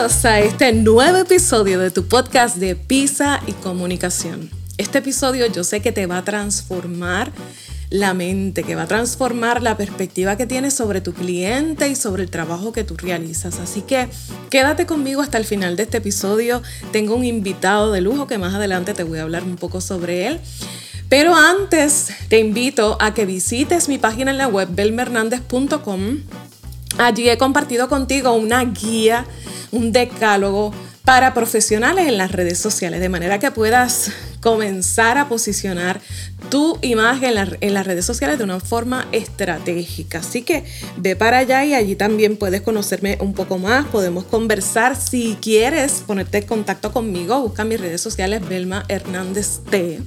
Bienvenidos a este nuevo episodio de tu podcast de Pisa y Comunicación. Este episodio yo sé que te va a transformar la mente, que va a transformar la perspectiva que tienes sobre tu cliente y sobre el trabajo que tú realizas. Así que quédate conmigo hasta el final de este episodio. Tengo un invitado de lujo que más adelante te voy a hablar un poco sobre él. Pero antes te invito a que visites mi página en la web belmernandez.com. Allí he compartido contigo una guía, un decálogo para profesionales en las redes sociales, de manera que puedas comenzar a posicionar tu imagen en, las redes sociales de una forma estratégica. Así que ve para allá y allí también puedes conocerme un poco más, podemos conversar. Si quieres ponerte en contacto conmigo, busca mis redes sociales Belma Hernández T.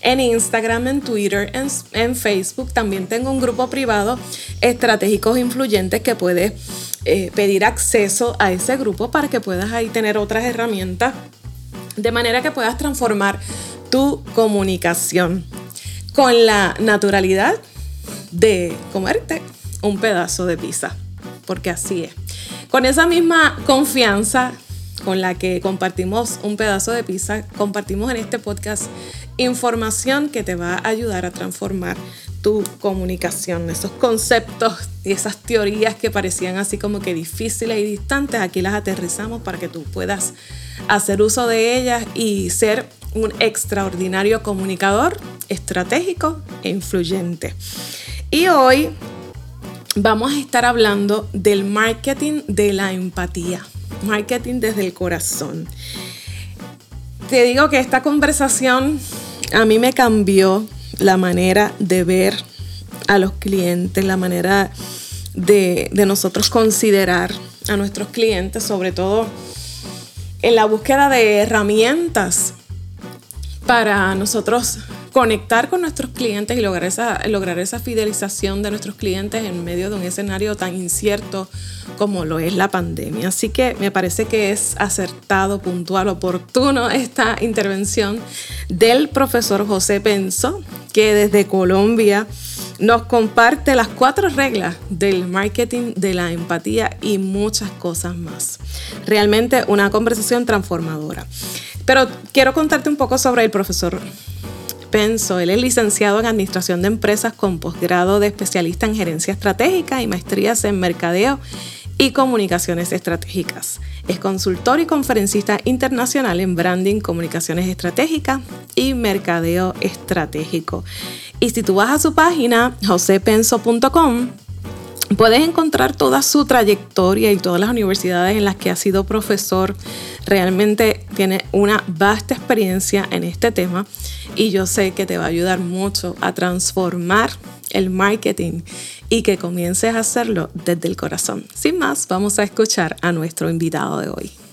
En Instagram, en Twitter, en, en Facebook. También tengo un grupo privado, Estratégicos Influyentes, que puedes eh, pedir acceso a ese grupo para que puedas ahí tener otras herramientas de manera que puedas transformar tu comunicación con la naturalidad de comerte un pedazo de pizza, porque así es. Con esa misma confianza con la que compartimos un pedazo de pizza, compartimos en este podcast información que te va a ayudar a transformar tu comunicación. Esos conceptos y esas teorías que parecían así como que difíciles y distantes, aquí las aterrizamos para que tú puedas hacer uso de ellas y ser un extraordinario comunicador estratégico e influyente. Y hoy vamos a estar hablando del marketing de la empatía, marketing desde el corazón. Te digo que esta conversación a mí me cambió la manera de ver a los clientes, la manera de, de nosotros considerar a nuestros clientes, sobre todo en la búsqueda de herramientas para nosotros conectar con nuestros clientes y lograr esa, lograr esa fidelización de nuestros clientes en medio de un escenario tan incierto como lo es la pandemia. Así que me parece que es acertado, puntual, oportuno esta intervención del profesor José Penso, que desde Colombia nos comparte las cuatro reglas del marketing de la empatía y muchas cosas más. Realmente una conversación transformadora. Pero quiero contarte un poco sobre el profesor Penso. Él es licenciado en Administración de Empresas con posgrado de especialista en Gerencia Estratégica y maestrías en Mercadeo y Comunicaciones Estratégicas. Es consultor y conferencista internacional en Branding, Comunicaciones Estratégicas y Mercadeo Estratégico. Y si tú vas a su página, josepenso.com, Puedes encontrar toda su trayectoria y todas las universidades en las que ha sido profesor. Realmente tiene una vasta experiencia en este tema y yo sé que te va a ayudar mucho a transformar el marketing y que comiences a hacerlo desde el corazón. Sin más, vamos a escuchar a nuestro invitado de hoy.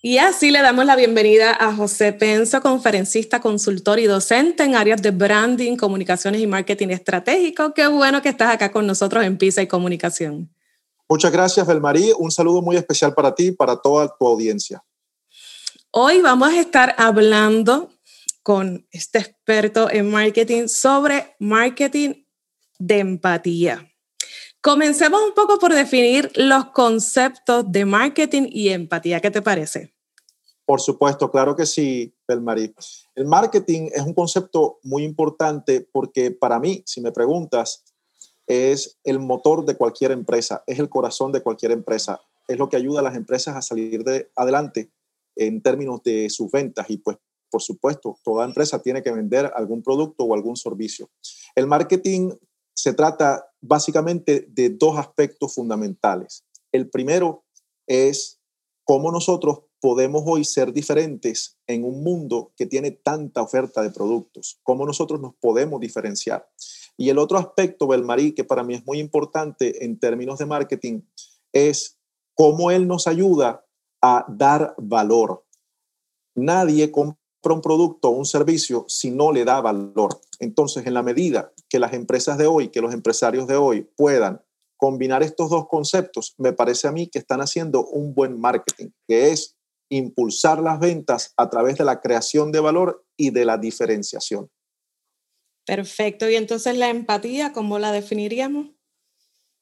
Y así le damos la bienvenida a José Penso, conferencista, consultor y docente en áreas de branding, comunicaciones y marketing estratégico. Qué bueno que estás acá con nosotros en PISA y Comunicación. Muchas gracias, Belmarí. Un saludo muy especial para ti y para toda tu audiencia. Hoy vamos a estar hablando con este experto en marketing sobre marketing de empatía. Comencemos un poco por definir los conceptos de marketing y empatía. ¿Qué te parece? Por supuesto, claro que sí, Belmarí. El marketing es un concepto muy importante porque para mí, si me preguntas, es el motor de cualquier empresa, es el corazón de cualquier empresa, es lo que ayuda a las empresas a salir de adelante en términos de sus ventas y pues por supuesto, toda empresa tiene que vender algún producto o algún servicio. El marketing se trata básicamente de dos aspectos fundamentales. El primero es cómo nosotros podemos hoy ser diferentes en un mundo que tiene tanta oferta de productos, cómo nosotros nos podemos diferenciar. Y el otro aspecto, Belmarí, que para mí es muy importante en términos de marketing, es cómo él nos ayuda a dar valor. Nadie compra un producto o un servicio si no le da valor. Entonces, en la medida que las empresas de hoy, que los empresarios de hoy puedan combinar estos dos conceptos, me parece a mí que están haciendo un buen marketing, que es impulsar las ventas a través de la creación de valor y de la diferenciación. Perfecto. Y entonces la empatía, ¿cómo la definiríamos?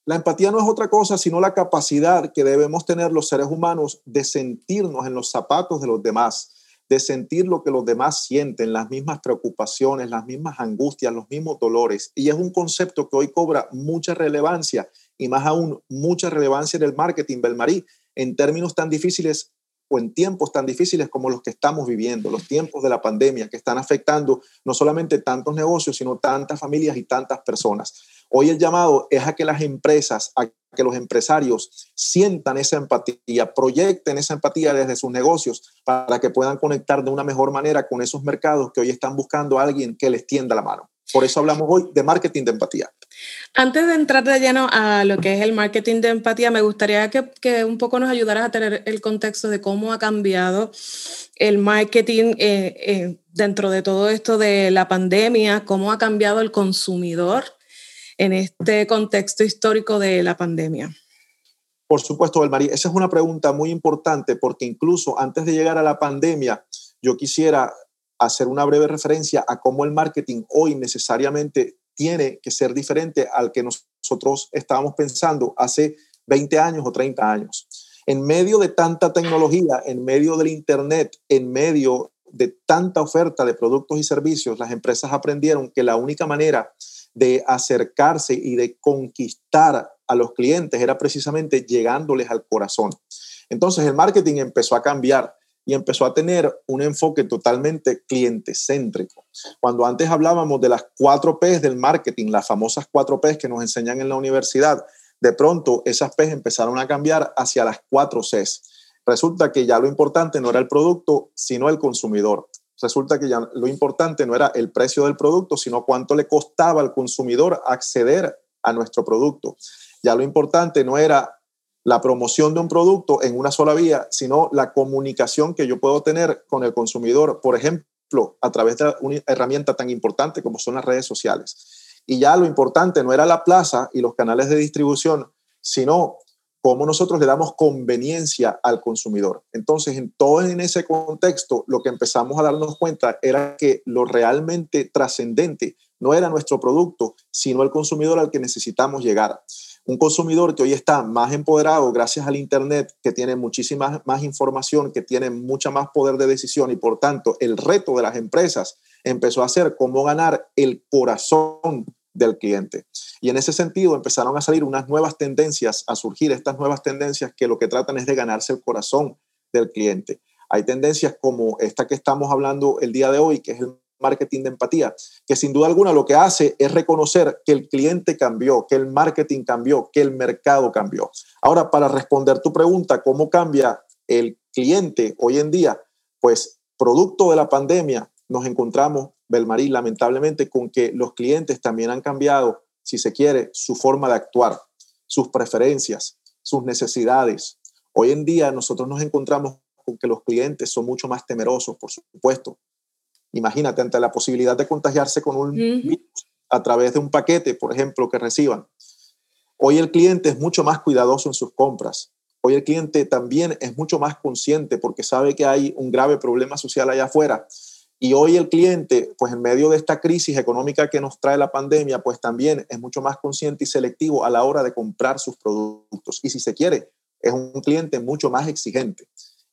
La empatía no es otra cosa sino la capacidad que debemos tener los seres humanos de sentirnos en los zapatos de los demás, de sentir lo que los demás sienten, las mismas preocupaciones, las mismas angustias, los mismos dolores. Y es un concepto que hoy cobra mucha relevancia y más aún mucha relevancia en el marketing, Belmarí, en términos tan difíciles o en tiempos tan difíciles como los que estamos viviendo, los tiempos de la pandemia que están afectando no solamente tantos negocios, sino tantas familias y tantas personas. Hoy el llamado es a que las empresas, a que los empresarios sientan esa empatía, proyecten esa empatía desde sus negocios para que puedan conectar de una mejor manera con esos mercados que hoy están buscando a alguien que les tienda la mano. Por eso hablamos hoy de marketing de empatía. Antes de entrar de lleno a lo que es el marketing de empatía, me gustaría que, que un poco nos ayudaras a tener el contexto de cómo ha cambiado el marketing eh, eh, dentro de todo esto de la pandemia, cómo ha cambiado el consumidor en este contexto histórico de la pandemia. Por supuesto, Belmarí, esa es una pregunta muy importante porque incluso antes de llegar a la pandemia, yo quisiera hacer una breve referencia a cómo el marketing hoy necesariamente tiene que ser diferente al que nosotros estábamos pensando hace 20 años o 30 años. En medio de tanta tecnología, en medio del Internet, en medio de tanta oferta de productos y servicios, las empresas aprendieron que la única manera de acercarse y de conquistar a los clientes era precisamente llegándoles al corazón. Entonces el marketing empezó a cambiar y empezó a tener un enfoque totalmente cliente céntrico. Cuando antes hablábamos de las cuatro P's del marketing, las famosas cuatro P's que nos enseñan en la universidad, de pronto esas P's empezaron a cambiar hacia las cuatro C's. Resulta que ya lo importante no era el producto, sino el consumidor. Resulta que ya lo importante no era el precio del producto, sino cuánto le costaba al consumidor acceder a nuestro producto. Ya lo importante no era la promoción de un producto en una sola vía, sino la comunicación que yo puedo tener con el consumidor, por ejemplo, a través de una herramienta tan importante como son las redes sociales. Y ya lo importante no era la plaza y los canales de distribución, sino cómo nosotros le damos conveniencia al consumidor. Entonces, en todo en ese contexto, lo que empezamos a darnos cuenta era que lo realmente trascendente no era nuestro producto, sino el consumidor al que necesitamos llegar un consumidor que hoy está más empoderado gracias al Internet, que tiene muchísima más información, que tiene mucha más poder de decisión y por tanto el reto de las empresas empezó a ser cómo ganar el corazón del cliente. Y en ese sentido empezaron a salir unas nuevas tendencias, a surgir estas nuevas tendencias que lo que tratan es de ganarse el corazón del cliente. Hay tendencias como esta que estamos hablando el día de hoy, que es el marketing de empatía, que sin duda alguna lo que hace es reconocer que el cliente cambió, que el marketing cambió, que el mercado cambió. Ahora, para responder tu pregunta, ¿cómo cambia el cliente hoy en día? Pues producto de la pandemia nos encontramos, Belmarí, lamentablemente, con que los clientes también han cambiado, si se quiere, su forma de actuar, sus preferencias, sus necesidades. Hoy en día nosotros nos encontramos con que los clientes son mucho más temerosos, por supuesto, Imagínate, ante la posibilidad de contagiarse con un virus a través de un paquete, por ejemplo, que reciban. Hoy el cliente es mucho más cuidadoso en sus compras. Hoy el cliente también es mucho más consciente porque sabe que hay un grave problema social allá afuera. Y hoy el cliente, pues en medio de esta crisis económica que nos trae la pandemia, pues también es mucho más consciente y selectivo a la hora de comprar sus productos. Y si se quiere, es un cliente mucho más exigente.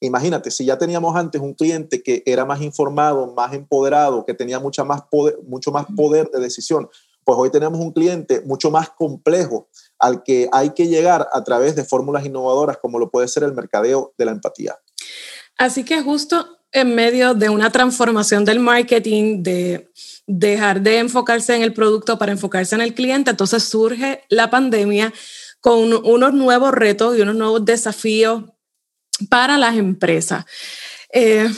Imagínate, si ya teníamos antes un cliente que era más informado, más empoderado, que tenía mucha más poder, mucho más poder de decisión, pues hoy tenemos un cliente mucho más complejo al que hay que llegar a través de fórmulas innovadoras como lo puede ser el mercadeo de la empatía. Así que justo en medio de una transformación del marketing, de dejar de enfocarse en el producto para enfocarse en el cliente, entonces surge la pandemia con unos nuevos retos y unos nuevos desafíos para las empresas. Eh,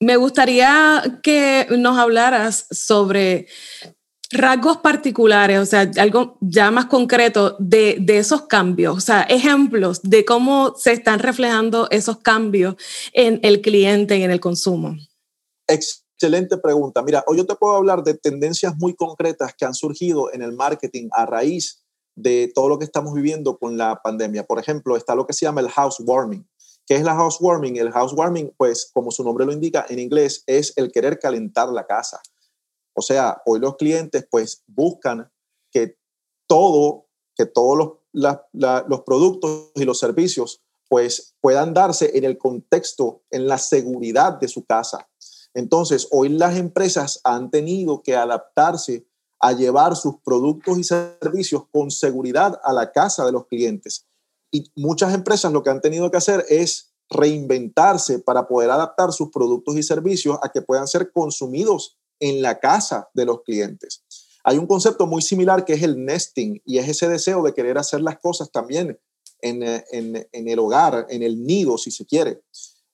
me gustaría que nos hablaras sobre rasgos particulares, o sea, algo ya más concreto de, de, esos cambios, o sea, ejemplos de cómo se están reflejando esos cambios en el cliente y en el consumo. Excelente pregunta. Mira, hoy yo te puedo hablar de tendencias muy concretas que han surgido en el marketing a raíz de todo lo que estamos viviendo con la pandemia. Por ejemplo, está lo que se llama el housewarming. ¿Qué es la housewarming? El housewarming, pues como su nombre lo indica en inglés, es el querer calentar la casa. O sea, hoy los clientes pues buscan que todo que todos los, los productos y los servicios pues puedan darse en el contexto, en la seguridad de su casa. Entonces, hoy las empresas han tenido que adaptarse a llevar sus productos y servicios con seguridad a la casa de los clientes. Y muchas empresas lo que han tenido que hacer es reinventarse para poder adaptar sus productos y servicios a que puedan ser consumidos en la casa de los clientes. Hay un concepto muy similar que es el nesting y es ese deseo de querer hacer las cosas también en, en el hogar, en el nido, si se quiere.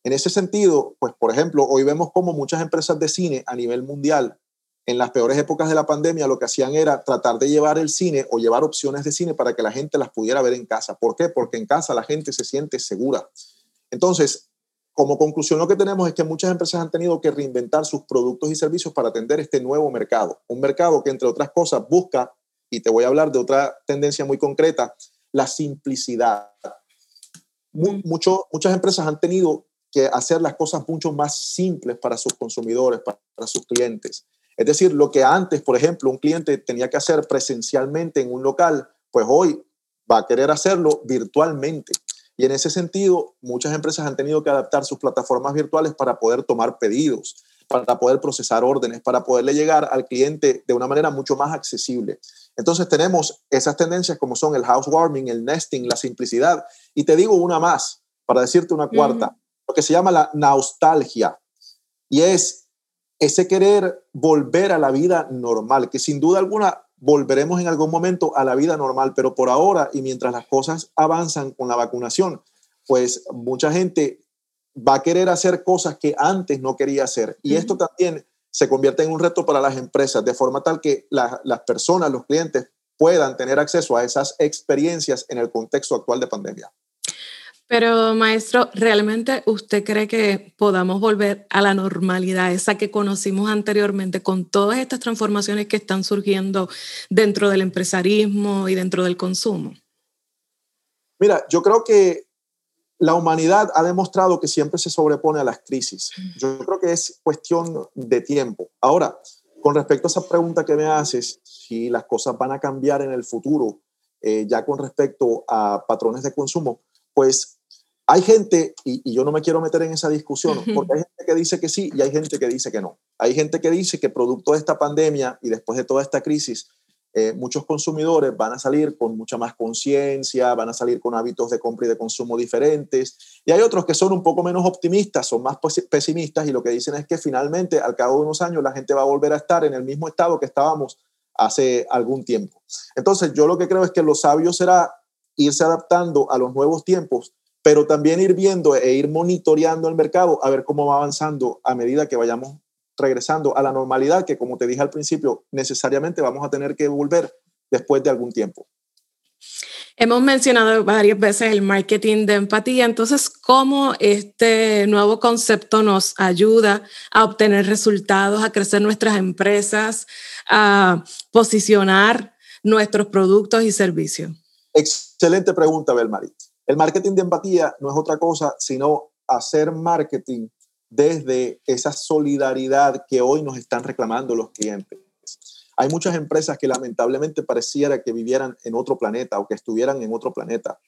En ese sentido, pues por ejemplo, hoy vemos como muchas empresas de cine a nivel mundial en las peores épocas de la pandemia lo que hacían era tratar de llevar el cine o llevar opciones de cine para que la gente las pudiera ver en casa. ¿Por qué? Porque en casa la gente se siente segura. Entonces, como conclusión lo que tenemos es que muchas empresas han tenido que reinventar sus productos y servicios para atender este nuevo mercado. Un mercado que, entre otras cosas, busca, y te voy a hablar de otra tendencia muy concreta, la simplicidad. Mm. Mucho, muchas empresas han tenido que hacer las cosas mucho más simples para sus consumidores, para sus clientes. Es decir, lo que antes, por ejemplo, un cliente tenía que hacer presencialmente en un local, pues hoy va a querer hacerlo virtualmente. Y en ese sentido, muchas empresas han tenido que adaptar sus plataformas virtuales para poder tomar pedidos, para poder procesar órdenes, para poderle llegar al cliente de una manera mucho más accesible. Entonces tenemos esas tendencias como son el housewarming, el nesting, la simplicidad. Y te digo una más, para decirte una cuarta, lo que se llama la nostalgia. Y es ese querer volver a la vida normal, que sin duda alguna volveremos en algún momento a la vida normal, pero por ahora y mientras las cosas avanzan con la vacunación, pues mucha gente va a querer hacer cosas que antes no quería hacer. Y esto también se convierte en un reto para las empresas, de forma tal que las personas, los clientes, puedan tener acceso a esas experiencias en el contexto actual de pandemia. Pero maestro, ¿realmente usted cree que podamos volver a la normalidad, esa que conocimos anteriormente, con todas estas transformaciones que están surgiendo dentro del empresarismo y dentro del consumo? Mira, yo creo que la humanidad ha demostrado que siempre se sobrepone a las crisis. Yo creo que es cuestión de tiempo. Ahora, con respecto a esa pregunta que me haces, si las cosas van a cambiar en el futuro, eh, ya con respecto a patrones de consumo, pues hay gente, y, yo no me quiero meter en esa discusión, porque hay gente que dice que sí y hay gente que dice que no. Hay gente que dice que producto de esta pandemia y después de toda esta crisis, eh, muchos consumidores van a salir con mucha más conciencia, van a salir con hábitos de compra y de consumo diferentes. Y hay otros que son un poco menos optimistas, son más pesimistas y lo que dicen es que finalmente, al cabo de unos años, la gente va a volver a estar en el mismo estado que estábamos hace algún tiempo. Entonces, yo lo que creo es que lo sabio será irse adaptando a los nuevos tiempos pero también ir viendo e ir monitoreando el mercado a ver cómo va avanzando a medida que vayamos regresando a la normalidad, que como te dije al principio, necesariamente vamos a tener que volver después de algún tiempo. Hemos mencionado varias veces el marketing de empatía, entonces, ¿cómo este nuevo concepto nos ayuda a obtener resultados, a crecer nuestras empresas, a posicionar nuestros productos y servicios? Excelente pregunta, Belmarit. El marketing de empatía no es otra cosa sino hacer marketing desde esa solidaridad que hoy nos están reclamando los clientes. Hay muchas empresas que lamentablemente pareciera que vivieran en otro planeta o que estuvieran en otro planeta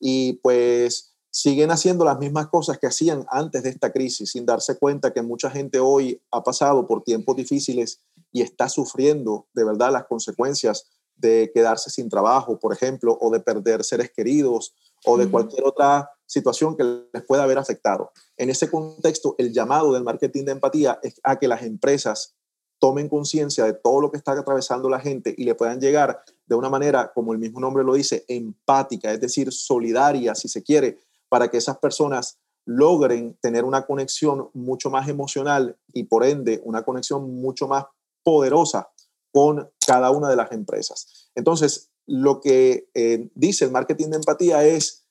y pues siguen haciendo las mismas cosas que hacían antes de esta crisis sin darse cuenta que mucha gente hoy ha pasado por tiempos difíciles y está sufriendo de verdad las consecuencias de quedarse sin trabajo, por ejemplo, o de perder seres queridos o de cualquier otra situación que les pueda haber afectado. En ese contexto, el llamado del marketing de empatía es a que las empresas tomen conciencia de todo lo que está atravesando la gente y le puedan llegar de una manera, como el mismo nombre lo dice, empática, es decir, solidaria, si se quiere, para que esas personas logren tener una conexión mucho más emocional y por ende una conexión mucho más poderosa con cada una de las empresas. Entonces, lo que eh, dice el marketing de empatía es,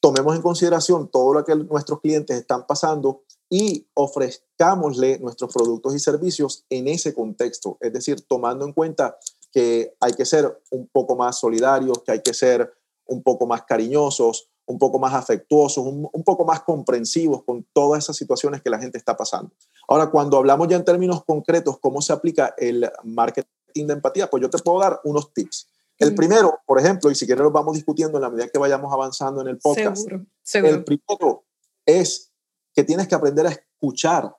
tomemos en consideración todo lo que nuestros clientes están pasando y ofrezcámosle nuestros productos y servicios en ese contexto, es decir, tomando en cuenta que hay que ser un poco más solidarios, que hay que ser un poco más cariñosos, un poco más afectuosos, un, un, poco más comprensivos con todas esas situaciones que la gente está pasando. Ahora, cuando hablamos ya en términos concretos, cómo se aplica el marketing de empatía, pues yo te puedo dar unos tips. El primero, por ejemplo, y si quieren lo vamos discutiendo en la medida que vayamos avanzando en el podcast. Seguro, seguro. El primero es que tienes que aprender a escuchar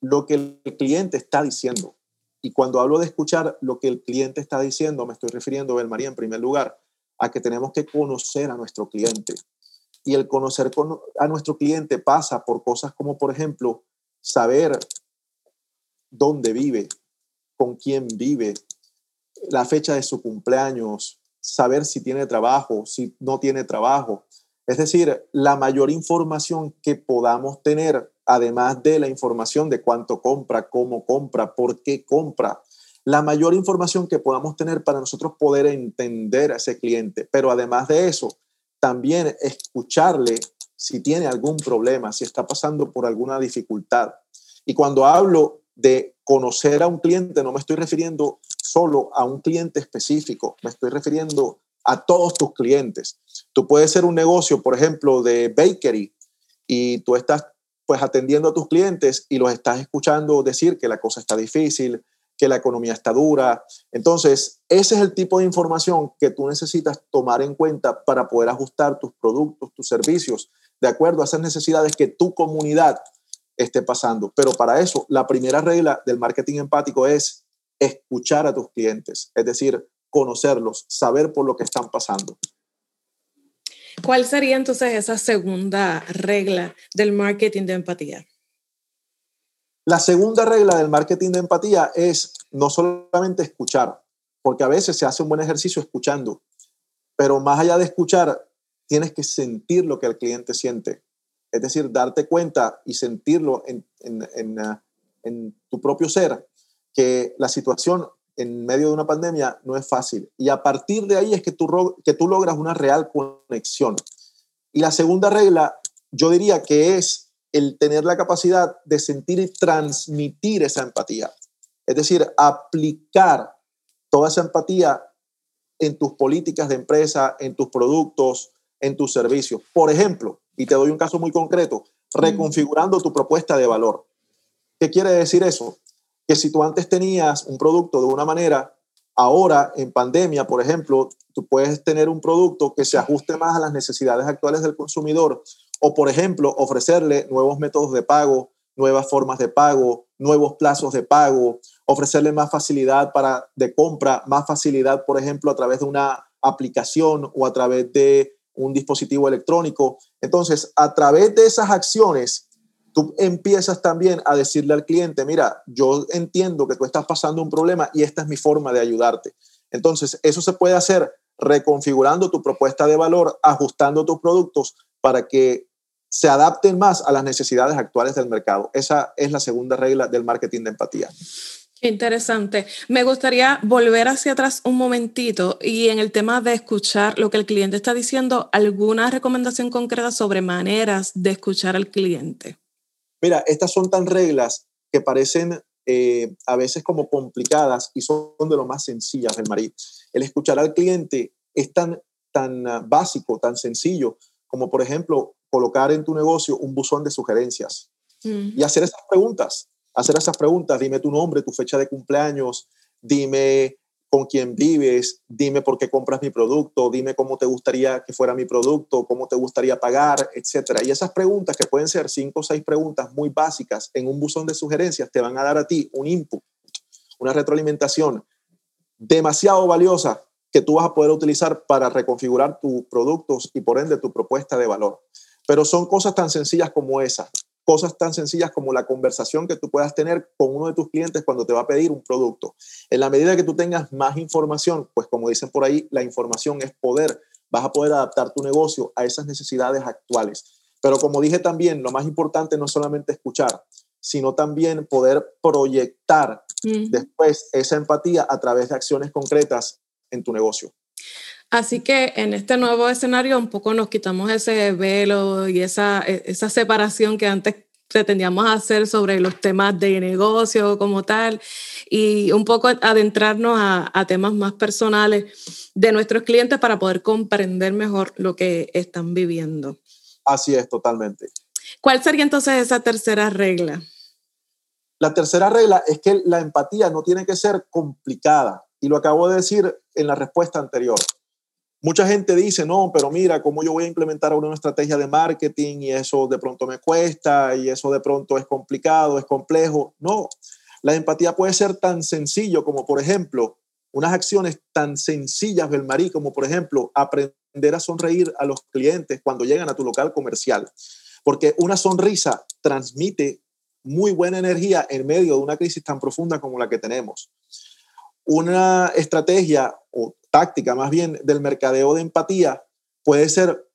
lo que el cliente está diciendo. Y cuando hablo de escuchar lo que el cliente está diciendo, me estoy refiriendo, Belmaría, en primer lugar, a que tenemos que conocer a nuestro cliente. Y el conocer a nuestro cliente pasa por cosas como, por ejemplo, saber dónde vive, con quién vive, la fecha de su cumpleaños, saber si tiene trabajo, si no tiene trabajo. Es decir, la mayor información que podamos tener, además de la información de cuánto compra, cómo compra, por qué compra, la mayor información que podamos tener para nosotros poder entender a ese cliente. Pero además de eso, también escucharle si tiene algún problema, si está pasando por alguna dificultad. Y cuando hablo de conocer a un cliente, no me estoy refiriendo solo a un cliente específico, me estoy refiriendo a todos tus clientes. Tú puedes ser un negocio, por ejemplo, de bakery y tú estás pues atendiendo a tus clientes y los estás escuchando decir que la cosa está difícil, que la economía está dura. Entonces, ese es el tipo de información que tú necesitas tomar en cuenta para poder ajustar tus productos, tus servicios, de acuerdo a esas necesidades que tu comunidad esté pasando. Pero para eso, la primera regla del marketing empático es escuchar a tus clientes, es decir, conocerlos, saber por lo que están pasando. ¿Cuál sería entonces esa segunda regla del marketing de empatía? La segunda regla del marketing de empatía es no solamente escuchar, porque a veces se hace un buen ejercicio escuchando, pero más allá de escuchar, tienes que sentir lo que el cliente siente. Es decir, darte cuenta y sentirlo en, en, ah, en, tu propio ser, que la situación en medio de una pandemia no es fácil. Y a partir de ahí es que tú, que tú logras una real conexión. Y la segunda regla, yo diría que es el tener la capacidad de sentir y transmitir esa empatía. Es decir, aplicar toda esa empatía en tus políticas de empresa, en tus productos, en tus servicios. Por ejemplo, y te doy un caso muy concreto, reconfigurando tu propuesta de valor. ¿Qué quiere decir eso? Que si tú antes tenías un producto de una manera, ahora en pandemia, por ejemplo, tú puedes tener un producto que se ajuste más a las necesidades actuales del consumidor o, por ejemplo, ofrecerle nuevos métodos de pago, nuevas formas de pago, nuevos plazos de pago, ofrecerle más facilidad para, de compra, más facilidad, por ejemplo, a través de una aplicación o a través de un dispositivo electrónico. Entonces, a través de esas acciones, tú empiezas también a decirle al cliente, mira, yo entiendo que tú estás pasando un problema y esta es mi forma de ayudarte. Entonces, eso se puede hacer reconfigurando tu propuesta de valor, ajustando tus productos para que se adapten más a las necesidades actuales del mercado. Esa es la segunda regla del marketing de empatía. Interesante. Me gustaría volver hacia atrás un momentito y en el tema de escuchar lo que el cliente está diciendo, ¿alguna recomendación concreta sobre maneras de escuchar al cliente? Mira, estas son tan reglas que parecen eh, a veces como complicadas y son de lo más sencillas del marido. El escuchar al cliente es tan, tan ah, básico, tan sencillo, como por ejemplo colocar en tu negocio un buzón de sugerencias y hacer esas preguntas hacer esas preguntas, dime tu nombre, tu fecha de cumpleaños, dime con quién vives, dime por qué compras mi producto, dime cómo te gustaría que fuera mi producto, cómo te gustaría pagar, etcétera. Y esas preguntas, que pueden ser cinco o seis preguntas muy básicas en un buzón de sugerencias, te van a dar a ti un input, una retroalimentación demasiado valiosa que tú vas a poder utilizar para reconfigurar tus productos y por ende tu propuesta de valor. Pero son cosas tan sencillas como esas cosas tan sencillas como la conversación que tú puedas tener con uno de tus clientes cuando te va a pedir un producto. En la medida que tú tengas más información, pues como dicen por ahí, la información es poder. Vas a poder adaptar tu negocio a esas necesidades actuales. Pero como dije también, lo más importante no es solamente escuchar, sino también poder proyectar después esa empatía a través de acciones concretas en tu negocio. Así que en este nuevo escenario un poco nos quitamos ese velo y esa, e, esa separación que antes pretendíamos hacer sobre los temas de negocio como tal y un poco adentrarnos a, a, temas más personales de nuestros clientes para poder comprender mejor lo que están viviendo. Así es, totalmente. ¿Cuál sería entonces esa tercera regla? La tercera regla es que la empatía no tiene que ser complicada. y lo acabo de decir en la respuesta anterior. Mucha gente dice, no, pero mira, ¿cómo yo voy a implementar una estrategia de marketing y eso de pronto me cuesta y eso de pronto es complicado, es complejo? No, la empatía puede ser tan sencillo como, por ejemplo, unas acciones tan sencillas, Belmarí, como por ejemplo, aprender a sonreír a los clientes cuando llegan a tu local comercial. Porque una sonrisa transmite muy buena energía en medio de una crisis tan profunda como la que tenemos. Una estrategia o táctica más bien del mercadeo de empatía puede ser,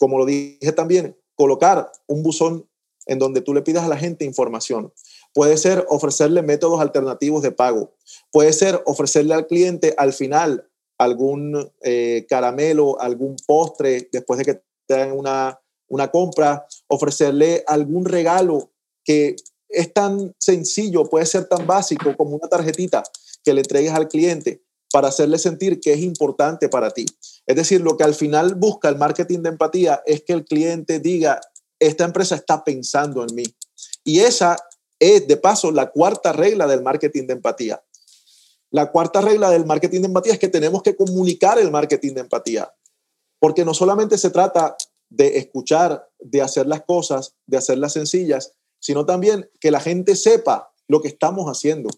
como lo dije también, colocar un buzón en donde tú le pidas a la gente información. Puede ser ofrecerle métodos alternativos de pago. Puede ser ofrecerle al cliente al final algún eh, caramelo, algún postre después de que te hagan una, una compra, ofrecerle algún regalo que es tan sencillo, puede ser tan básico como una tarjetita que le entregues al cliente para hacerle sentir que es importante para ti. Es decir, lo que al final busca el marketing de empatía es que el cliente diga, esta empresa está pensando en mí. Y esa es, de paso, la cuarta regla del marketing de empatía. La cuarta regla del marketing de empatía es que tenemos que comunicar el marketing de empatía, porque no solamente se trata de escuchar, de hacer las cosas, de hacerlas sencillas, sino también que la gente sepa lo que estamos haciendo.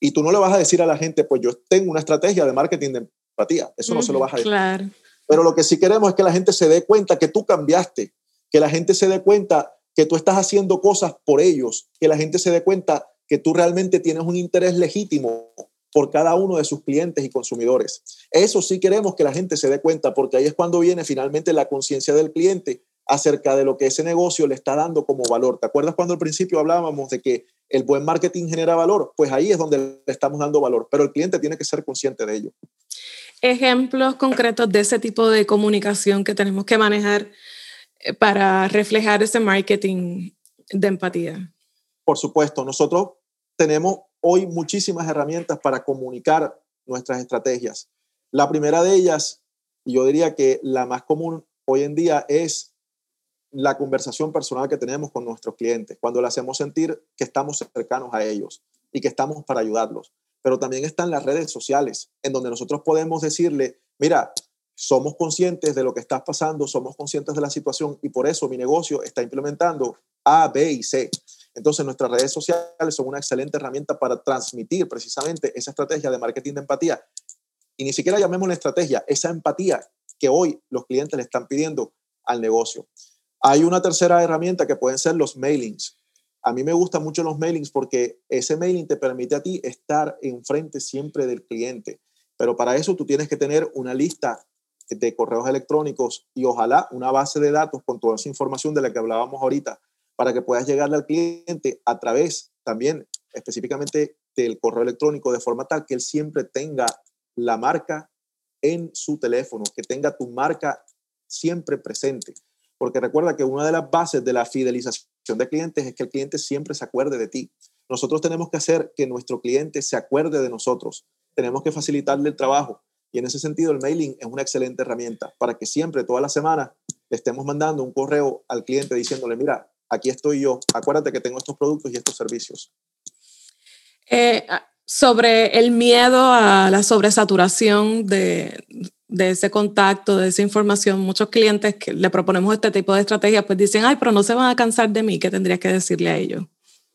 Y tú no le vas a decir a la gente, pues yo tengo una estrategia de marketing de empatía. Eso no se lo vas a decir. Claro. Pero lo que sí queremos es que la gente se dé cuenta que tú cambiaste, que la gente se dé cuenta que tú estás haciendo cosas por ellos, que la gente se dé cuenta que tú realmente tienes un interés legítimo por cada uno de sus clientes y consumidores. Eso sí queremos que la gente se dé cuenta, porque ahí es cuando viene finalmente la conciencia del cliente acerca de lo que ese negocio le está dando como valor. ¿Te acuerdas cuando al principio hablábamos de que el buen marketing genera valor? Pues ahí es donde le estamos dando valor, pero el cliente tiene que ser consciente de ello. Ejemplos concretos de ese tipo de comunicación que tenemos que manejar eh, para reflejar ese marketing de empatía. Por supuesto, nosotros tenemos hoy muchísimas herramientas para comunicar nuestras estrategias. La primera de ellas, yo diría que la más común hoy en día es la conversación personal que tenemos con nuestros clientes, cuando le hacemos sentir que estamos cercanos a ellos y que estamos para ayudarlos. Pero también están las redes sociales, en donde nosotros podemos decirle, mira, somos conscientes de lo que está pasando, somos conscientes de la situación y por eso mi negocio está implementando A, B y C. Entonces nuestras redes sociales son una excelente herramienta para transmitir precisamente esa estrategia de marketing de empatía. Y ni siquiera llamemos la estrategia, esa empatía que hoy los clientes le están pidiendo al negocio. Hay una tercera herramienta que pueden ser los mailings. A mí me gustan mucho los mailings porque ese mailing te permite a ti estar enfrente siempre del cliente. Pero para eso tú tienes que tener una lista de correos electrónicos y ojalá una base de datos con toda esa información de la que hablábamos ahorita para que puedas llegarle al cliente a través también específicamente del correo electrónico de forma tal que él siempre tenga la marca en su teléfono, que tenga tu marca siempre presente porque recuerda que una de las bases de la fidelización de clientes es que el cliente siempre se acuerde de ti. Nosotros tenemos que hacer que nuestro cliente se acuerde de nosotros. Tenemos que facilitarle el trabajo. Y en ese sentido, el mailing es una excelente herramienta para que siempre, toda la semana, le estemos mandando un correo al cliente diciéndole, mira, aquí estoy yo, acuérdate que tengo estos productos y estos servicios. Eh, sobre el miedo a la sobresaturación de, de ese contacto, de esa información, muchos clientes que le proponemos este tipo de estrategias, pues dicen, ay, pero no se van a cansar de mí, ¿qué tendrías que decirle a ellos?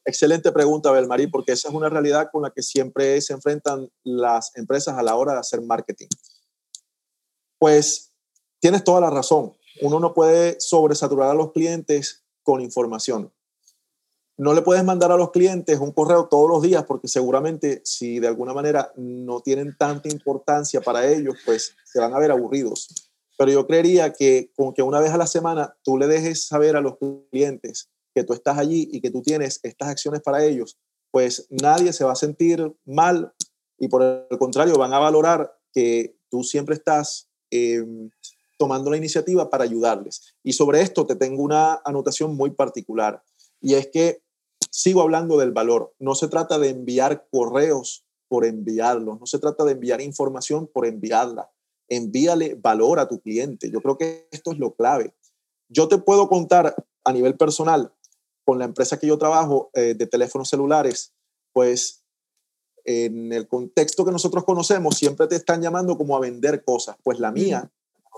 Excelente pregunta, Belmarí, porque esa es una realidad con la que siempre se enfrentan las empresas a la hora de hacer marketing. Pues tienes toda la razón. Uno no puede sobresaturar a los clientes con información no le puedes mandar a los clientes un correo todos los días porque seguramente si de alguna manera no tienen tanta importancia para ellos, pues se van a ver aburridos. Pero yo creería que con que una vez a la semana tú le dejes saber a los clientes que tú estás allí y que tú tienes estas acciones para ellos, pues nadie se va a sentir mal y por el contrario van a valorar que tú siempre estás em, tomando la iniciativa para ayudarles. Y sobre esto te tengo una anotación muy particular. Y es que sigo hablando del valor. No se trata de enviar correos por enviarlos, no se trata de enviar información por enviarla. Envíale valor a tu cliente. Yo creo que esto es lo clave. Yo te puedo contar a nivel personal, con la empresa que yo trabajo eh, de teléfonos celulares, pues en el contexto que nosotros conocemos, siempre te están llamando como a vender cosas. Pues la mía,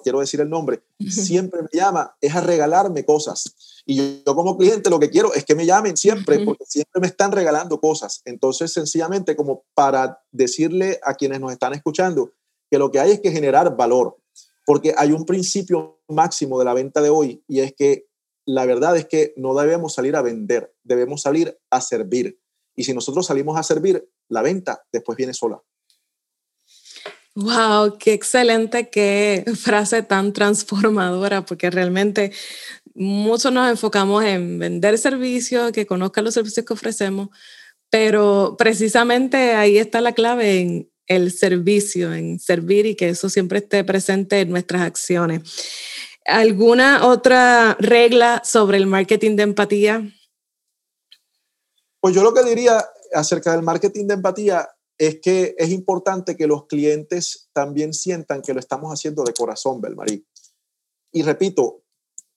quiero decir el nombre, siempre me llama, es a regalarme cosas. Y yo, como cliente lo que quiero es que me llamen siempre, porque siempre me están regalando cosas. Entonces, sencillamente, como para decirle a quienes nos están escuchando que lo que hay es que generar valor, porque hay un principio máximo de la venta de hoy y es que la verdad es que no debemos salir a vender, debemos salir a servir. Y si nosotros salimos a servir, la venta después viene sola. Wow, qué excelente, qué frase tan transformadora, porque realmente muchos nos enfocamos en vender servicios, que conozcan los servicios que ofrecemos, pero precisamente ahí está la clave en el servicio, en servir y que eso siempre esté presente en nuestras acciones. ¿Alguna otra regla sobre el marketing de empatía? Pues yo lo que diría acerca del marketing de empatía es que es importante que los clientes también sientan que lo estamos haciendo de corazón, Belmarí. Y repito,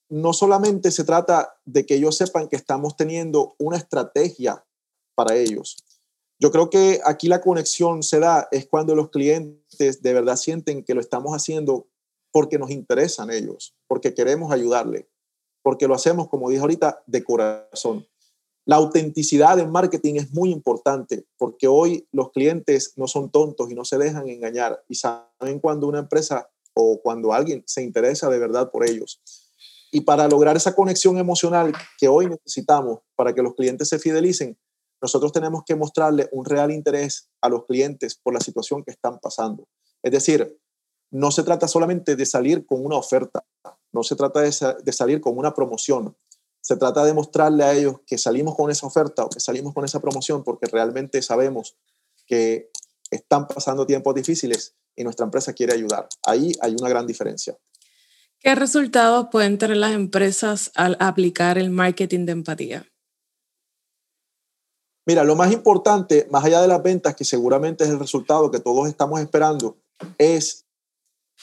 no solamente se trata de que ellos sepan que estamos teniendo una estrategia para ellos. Yo creo que aquí la conexión se da es cuando los clientes de verdad sienten que lo estamos haciendo porque nos interesan ellos, porque queremos ayudarle, porque lo hacemos, como dije ahorita, de corazón. La autenticidad en marketing es muy importante porque hoy los clientes no son tontos y no se dejan engañar y saben cuando una empresa o cuando alguien se interesa de verdad por ellos. Y para lograr esa conexión emocional que hoy necesitamos para que los clientes se fidelicen, nosotros tenemos que mostrarle un real interés a los clientes por la situación que están pasando. Es decir, no se trata solamente de salir con una oferta, no se trata de, de salir con una promoción, se trata de mostrarle a ellos que salimos con esa oferta o que salimos con esa promoción porque realmente sabemos que están pasando tiempos difíciles y nuestra empresa quiere ayudar. Ahí hay una gran diferencia. ¿Qué resultados pueden tener las empresas al aplicar el marketing de empatía? Mira, lo más importante, más allá de las ventas, que seguramente es el resultado que todos estamos esperando, es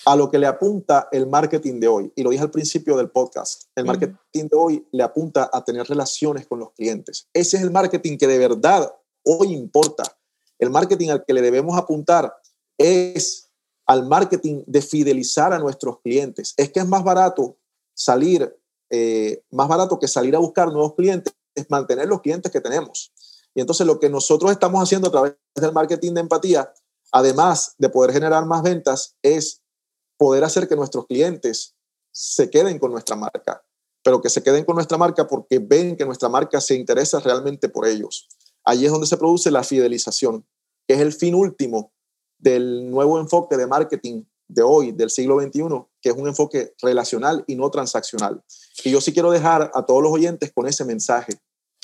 a lo que le apunta el marketing de hoy. Y lo dije al principio del podcast. El marketing de hoy le apunta a tener relaciones con los clientes. Ese es el marketing que de verdad hoy importa. El marketing al que le debemos apuntar es al marketing de fidelizar a nuestros clientes. Es que es más barato salir, eh, más barato que salir a buscar nuevos clientes, es mantener los clientes que tenemos. Y entonces lo que nosotros estamos haciendo a través del marketing de empatía, además de poder generar más ventas, es poder hacer que nuestros clientes se queden con nuestra marca, pero que se queden con nuestra marca porque ven que nuestra marca se interesa realmente por ellos. Allí es donde se produce la fidelización, que es el fin último del nuevo enfoque de marketing de hoy, del siglo XXI, que es un enfoque relacional y no transaccional. Y yo sí quiero dejar a todos los oyentes con ese mensaje.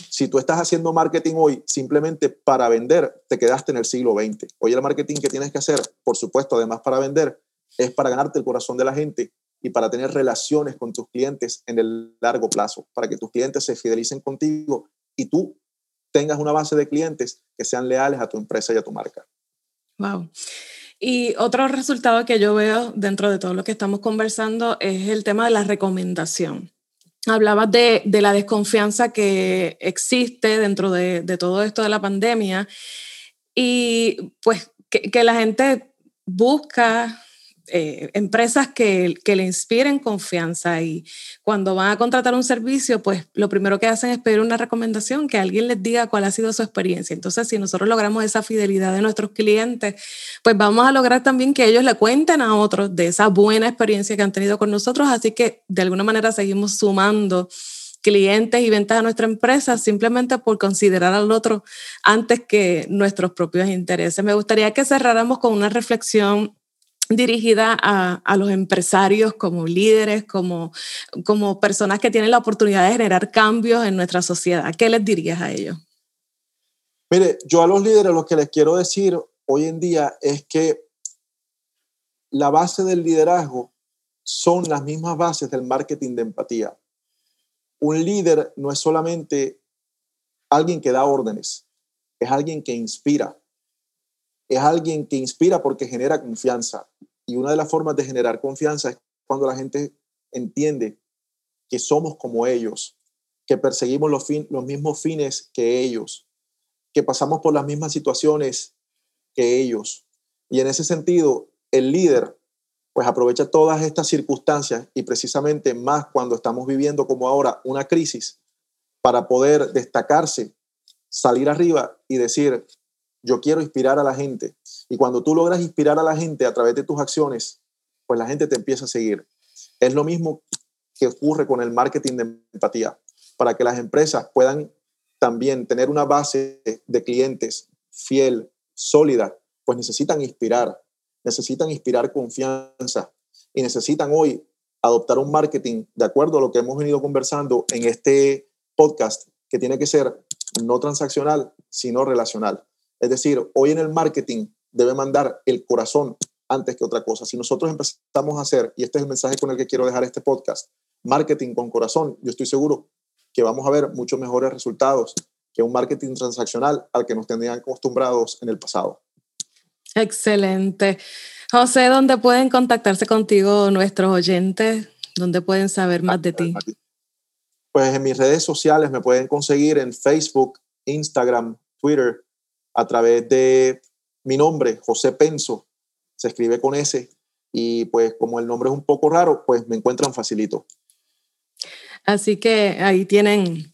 Si tú estás haciendo marketing hoy simplemente para vender, te quedaste en el siglo XX. Hoy el marketing que tienes que hacer, por supuesto, además para vender, es para ganarte el corazón de la gente y para tener relaciones con tus clientes en el largo plazo, para que tus clientes se fidelicen contigo y tú tengas una base de clientes que sean leales a tu empresa y a tu marca. Wow. Y otro resultado que yo veo dentro de todo lo que estamos conversando es el tema de la recomendación. Hablabas de, la desconfianza que existe dentro de, todo esto de la pandemia y pues que la gente busca eh, empresas que, que, le inspiren confianza y cuando van a contratar un servicio, pues lo primero que hacen es pedir una recomendación, que alguien les diga cuál ha sido su experiencia. Entonces, si nosotros logramos esa fidelidad de nuestros clientes, pues vamos a lograr también que ellos le cuenten a otros de esa buena experiencia que han tenido con nosotros. Así que de alguna manera seguimos sumando clientes y ventas a nuestra empresa simplemente por considerar al otro antes que nuestros propios intereses. Me gustaría que cerráramos con una reflexión dirigida a, los empresarios como líderes, como, como personas que tienen la oportunidad de generar cambios en nuestra sociedad. ¿Qué les dirías a ellos? Mire, yo a los líderes lo que les quiero decir hoy en día es que la base del liderazgo son las mismas bases del marketing de empatía. Un líder no es solamente alguien que da órdenes, es alguien que inspira, es alguien que inspira porque genera confianza. Y una de las formas de generar confianza es cuando la gente entiende que somos como ellos, que perseguimos los, fin, los mismos fines que ellos, que pasamos por las mismas situaciones que ellos. Y en ese sentido, el líder pues aprovecha todas estas circunstancias y precisamente más cuando estamos viviendo como ahora una crisis para poder destacarse, salir arriba y decir, yo quiero inspirar a la gente. Y cuando tú logras inspirar a la gente a través de tus acciones, pues la gente te empieza a seguir. Es lo mismo que ocurre con el marketing de empatía, para que las empresas puedan también tener una base de clientes fiel, sólida, pues necesitan inspirar, necesitan inspirar confianza y necesitan hoy adoptar un marketing de acuerdo a lo que hemos venido conversando en este podcast, que tiene que ser no transaccional, sino relacional. Es decir, hoy en el marketing debe mandar el corazón antes que otra cosa. Si nosotros empezamos a hacer, y este es el mensaje con el que quiero dejar este podcast, marketing con corazón, yo estoy seguro que vamos a ver muchos mejores resultados que un marketing transaccional al que nos tenían acostumbrados en el pasado. Excelente. José, ¿dónde pueden contactarse contigo nuestros oyentes? ¿Dónde pueden saber más de ti? Pues en mis redes sociales me pueden conseguir en Facebook, Instagram, Twitter, a través de mi nombre, José Penso. Se escribe con S. Y pues como el nombre es un poco raro, pues me encuentran facilito. Así que ahí tienen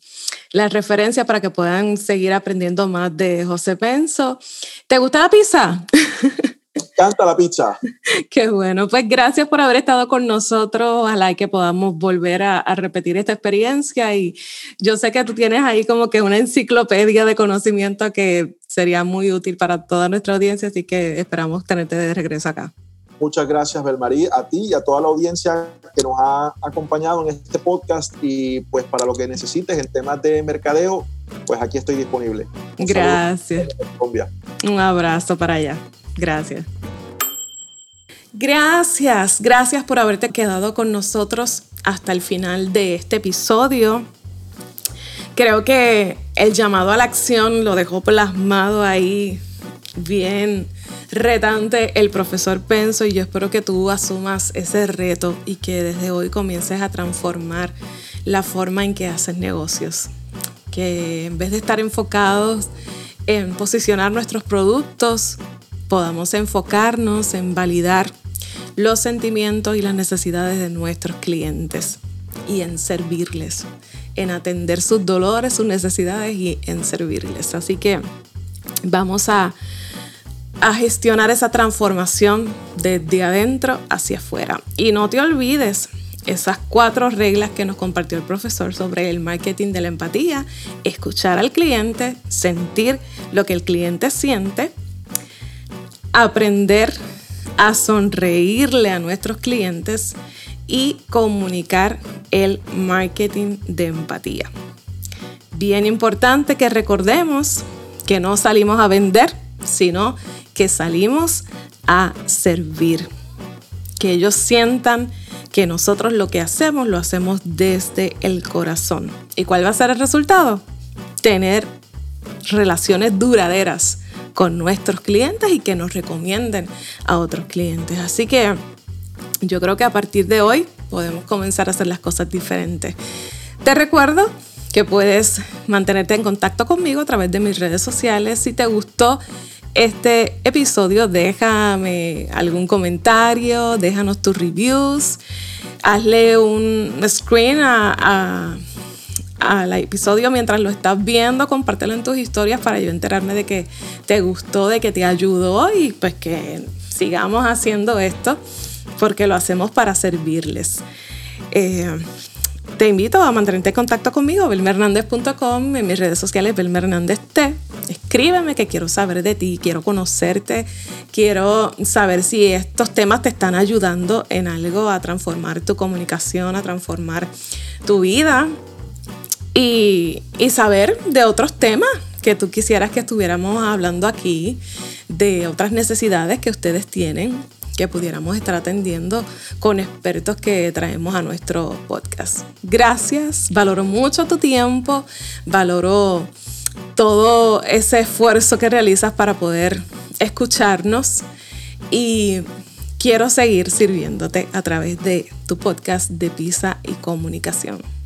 la referencia para que puedan seguir aprendiendo más de José Penso. ¿Te gusta la pizza? Me encanta la pizza. Qué bueno, pues gracias por haber estado con nosotros. Ojalá que podamos volver a, a, repetir esta experiencia. Y yo sé que tú tienes ahí como que una enciclopedia de conocimiento que sería muy útil para toda nuestra audiencia, así que esperamos tenerte de regreso acá. Muchas gracias, Belmarí, a ti y a toda la audiencia que nos ha acompañado en este podcast. Y pues para lo que necesites en temas de mercadeo, pues aquí estoy disponible. Un gracias. Un abrazo para allá. Gracias. Gracias, gracias por haberte quedado con nosotros hasta el final de este episodio. Creo que el llamado a la acción lo dejó plasmado ahí bien retante el profesor Penso y yo espero que tú asumas ese reto y que desde hoy comiences a transformar la forma en que haces negocios. Que en vez de estar enfocados en posicionar nuestros productos, podamos enfocarnos en validar los sentimientos y las necesidades de nuestros clientes y en servirles, en atender sus dolores, sus necesidades y en servirles. Así que vamos a a gestionar esa transformación desde adentro hacia afuera. Y no te olvides esas cuatro reglas que nos compartió el profesor sobre el marketing de la empatía, escuchar al cliente, sentir lo que el cliente siente, aprender a sonreírle a nuestros clientes y comunicar el marketing de empatía. Bien importante que recordemos que no salimos a vender, sino que salimos a servir. Que ellos sientan que nosotros lo que hacemos lo hacemos desde el corazón. ¿Y cuál va a ser el resultado? Tener relaciones duraderas con nuestros clientes y que nos recomienden a otros clientes. Así que yo creo que a partir de hoy podemos comenzar a hacer las cosas diferentes. Te recuerdo que puedes mantenerte en contacto conmigo a través de mis redes sociales. Si te gustó este episodio, déjame algún comentario, déjanos tus reviews, hazle un screen a, al episodio mientras lo estás viendo, compártelo en tus historias para yo enterarme de que te gustó, de que te ayudó y pues que sigamos haciendo esto porque lo hacemos para servirles. Eh, te invito a mantenerte en contacto conmigo, belmehernandez.com, en mis redes sociales, Belmer Escríbeme que quiero saber de ti, quiero conocerte, quiero saber si estos temas te están ayudando en algo a transformar tu comunicación, a transformar tu vida y, saber de otros temas que tú quisieras que estuviéramos hablando aquí, de otras necesidades que ustedes tienen que pudiéramos estar atendiendo con expertos que traemos a nuestro podcast. Gracias, valoro mucho tu tiempo, valoro todo ese esfuerzo que realizas para poder escucharnos y quiero seguir sirviéndote a través de tu podcast de Pisa y Comunicación.